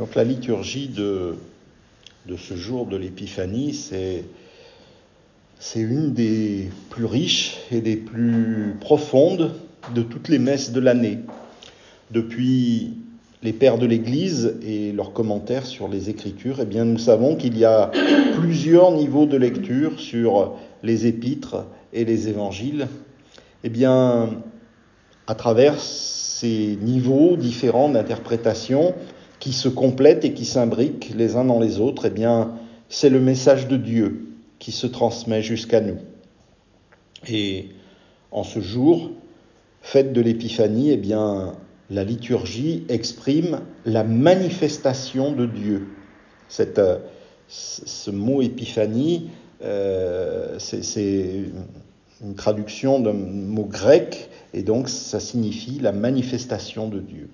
Donc la liturgie de, ce jour de l'Épiphanie, c'est, c'est une des plus riches et des plus profondes de toutes les messes de l'année. Depuis les pères de l'Église et leurs commentaires sur les Écritures, eh nous savons qu'il y a plusieurs niveaux de lecture sur les épîtres et les évangiles. Eh à travers ces niveaux différents d'interprétation, qui se complètent et qui s'imbriquent les uns dans les autres, eh bien, c'est le message de Dieu qui se transmet jusqu'à nous. Et en ce jour, fête de l'Épiphanie, eh bien, la liturgie exprime la manifestation de Dieu. Euh, ce mot épiphanie, euh, c'est une traduction d'un mot grec, et donc ça signifie la manifestation de Dieu.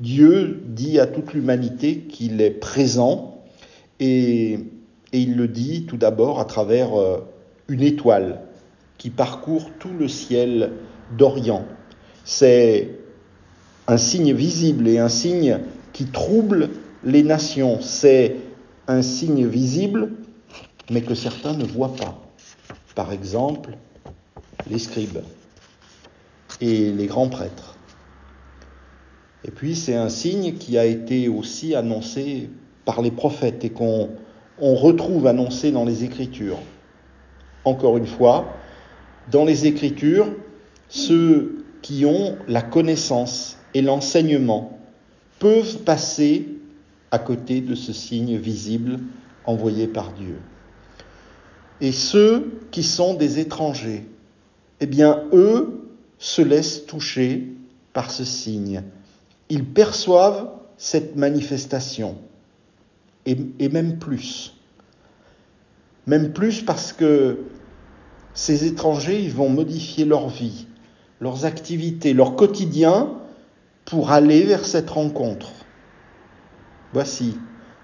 Dieu dit à toute l'humanité qu'il est présent et, il le dit tout d'abord à travers euh, une étoile qui parcourt tout le ciel d'Orient. C'est un signe visible et un signe qui trouble les nations. C'est un signe visible mais que certains ne voient pas. Par exemple, les scribes et les grands prêtres. Et puis c'est un signe qui a été aussi annoncé par les prophètes et qu'on retrouve annoncé dans les Écritures. Encore une fois, dans les Écritures, ceux qui ont la connaissance et l'enseignement peuvent passer à côté de ce signe visible envoyé par Dieu. Et ceux qui sont des étrangers, eh bien, eux se laissent toucher par ce signe ils perçoivent cette manifestation, et, même plus. Même plus parce que ces étrangers, vont modifier leur vie, leurs activités, leur quotidien pour aller vers cette rencontre. Voici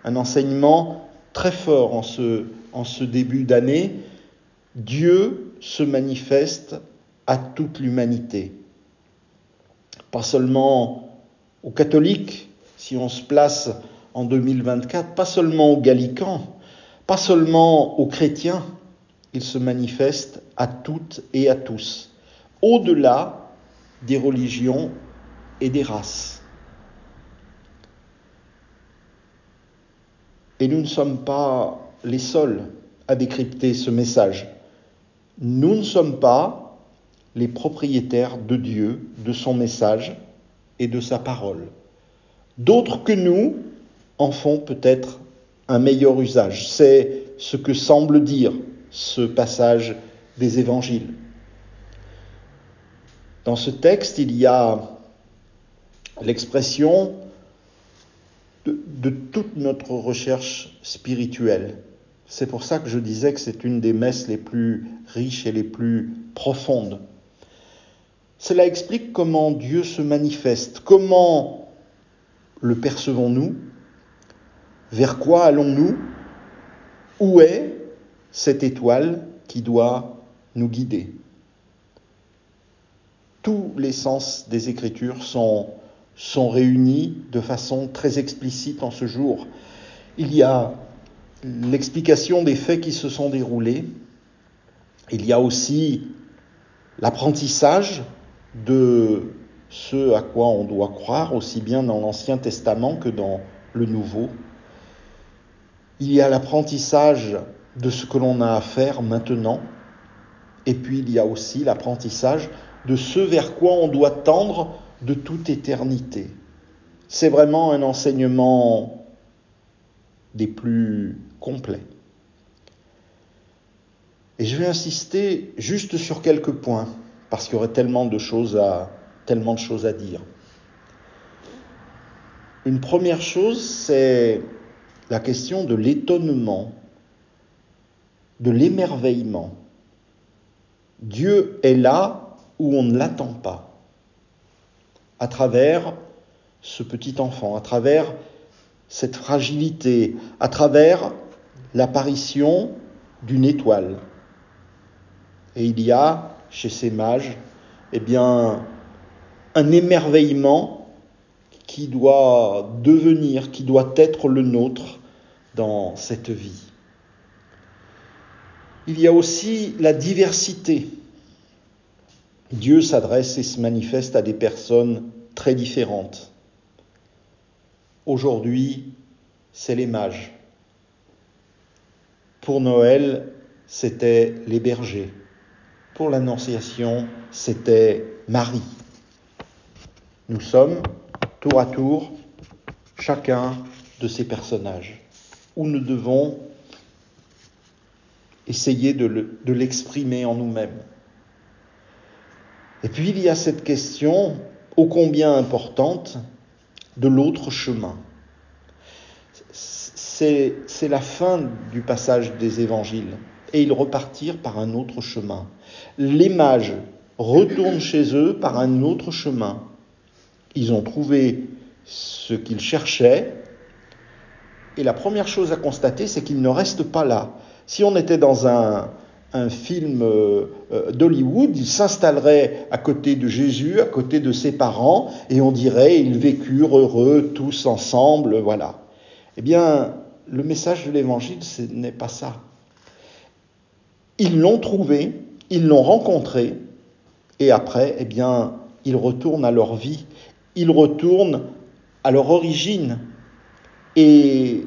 un enseignement très fort en ce, en ce début d'année. Dieu se manifeste à toute l'humanité. Pas seulement aux catholiques, si on se place en 2024, pas seulement aux gallicans, pas seulement aux chrétiens, il se manifeste à toutes et à tous, au-delà des religions et des races. Et nous ne sommes pas les seuls à décrypter ce message. Nous ne sommes pas les propriétaires de Dieu, de son message, et de sa parole. D'autres que nous en font peut-être un meilleur usage. C'est ce que semble dire ce passage des évangiles. Dans ce texte, il y a l'expression de, de, toute notre recherche spirituelle. C'est pour ça que je disais que c'est une des messes les plus riches et les plus profondes. Cela explique comment Dieu se manifeste, comment le percevons-nous, vers quoi allons-nous, où est cette étoile qui doit nous guider? Tous les sens des Écritures sont, sont réunis de façon très explicite en ce jour. Il y a l'explication des faits qui se sont déroulés, il y a aussi l'apprentissage de ce à quoi on doit croire, aussi bien dans l'Ancien Testament que dans le Nouveau. Il y a l'apprentissage de ce que l'on a à faire maintenant, et puis il y a aussi l'apprentissage de ce vers quoi on doit tendre de toute éternité. C'est vraiment un enseignement des plus complets. Et je vais insister juste sur quelques points parce qu'il y aurait tellement de choses à, dire. Une première chose, c'est la question de l'étonnement, de l'émerveillement. Dieu est là où on ne l'attend pas, à travers ce petit enfant, à travers cette fragilité, à travers l'apparition d'une étoile. Et il y a chez ces mages, eh bien, un émerveillement qui doit devenir, qui doit être le nôtre dans cette vie. Il y a aussi la diversité. Dieu s'adresse et se manifeste à des personnes très différentes. Aujourd'hui, c'est les mages. Pour Noël, c'était les bergers. Pour l'Annonciation, c'était Marie. Nous sommes, tour à tour, chacun de ces personnages, où nous devons essayer de l'exprimer en nous-mêmes. Et puis il y a cette question, ô combien importante, de l'autre chemin. C'est la fin du passage des évangiles, et ils repartirent par un autre chemin. Les mages retournent chez eux par un autre chemin. Ils ont trouvé ce qu'ils cherchaient, et la première chose à constater, c'est qu'ils ne restent pas là. Si on était dans un, film euh, euh, d'Hollywood, il s'installerait à côté de Jésus, à côté de ses parents, et on dirait ils vécurent heureux tous ensemble, voilà. Eh bien, le message de l'Évangile, ce n'est pas ça. Ils l'ont trouvé, ils l'ont rencontré, et après, eh bien, ils retournent à leur vie, ils retournent à leur origine. Et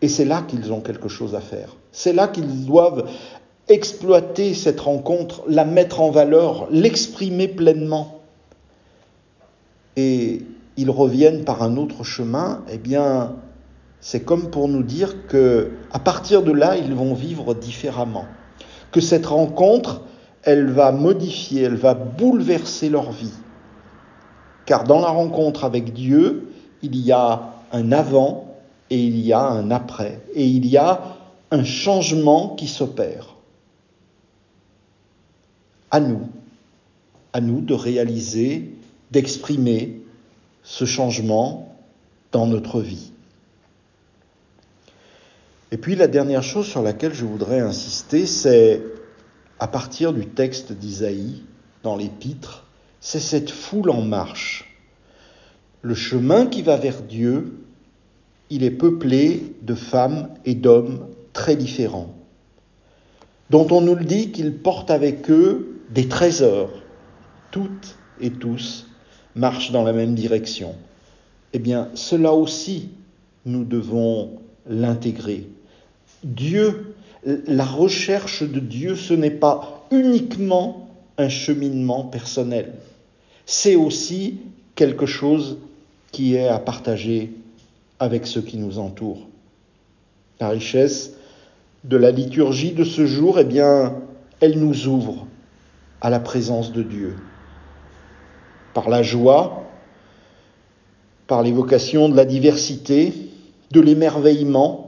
et c'est là qu'ils ont quelque chose à faire. C'est là qu'ils doivent exploiter cette rencontre, la mettre en valeur, l'exprimer pleinement. Et ils reviennent par un autre chemin, eh bien, c'est comme pour nous dire que à partir de là, ils vont vivre différemment. Que cette rencontre, elle va modifier, elle va bouleverser leur vie. Car dans la rencontre avec Dieu, il y a un avant et il y a un après, et il y a un changement qui s'opère. À nous, à nous de réaliser, d'exprimer ce changement dans notre vie. Et puis la dernière chose sur laquelle je voudrais insister, c'est à partir du texte d'Isaïe dans l'épître, c'est cette foule en marche. Le chemin qui va vers Dieu, il est peuplé de femmes et d'hommes très différents, dont on nous le dit qu'ils portent avec eux des trésors. Toutes et tous marchent dans la même direction. Eh bien, cela aussi, nous devons l'intégrer. Dieu, la recherche de Dieu, ce n'est pas uniquement un cheminement personnel, c'est aussi quelque chose qui est à partager avec ceux qui nous entourent. La richesse de la liturgie de ce jour, eh bien, elle nous ouvre à la présence de Dieu. Par la joie, par l'évocation de la diversité, de l'émerveillement,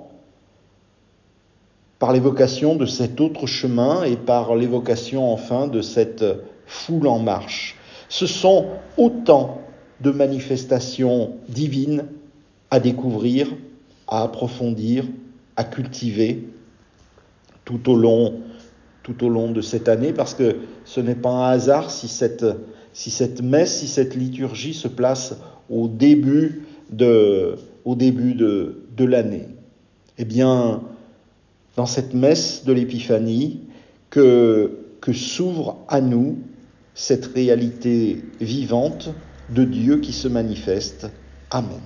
par l'évocation de cet autre chemin et par l'évocation enfin de cette foule en marche. Ce sont autant de manifestations divines à découvrir, à approfondir, à cultiver tout au long, tout au long de cette année, parce que ce n'est pas un hasard si cette, si cette messe, si cette liturgie se place au début de, de, de l'année. Eh bien, dans cette messe de l'Épiphanie, que, que s'ouvre à nous cette réalité vivante de Dieu qui se manifeste. Amen.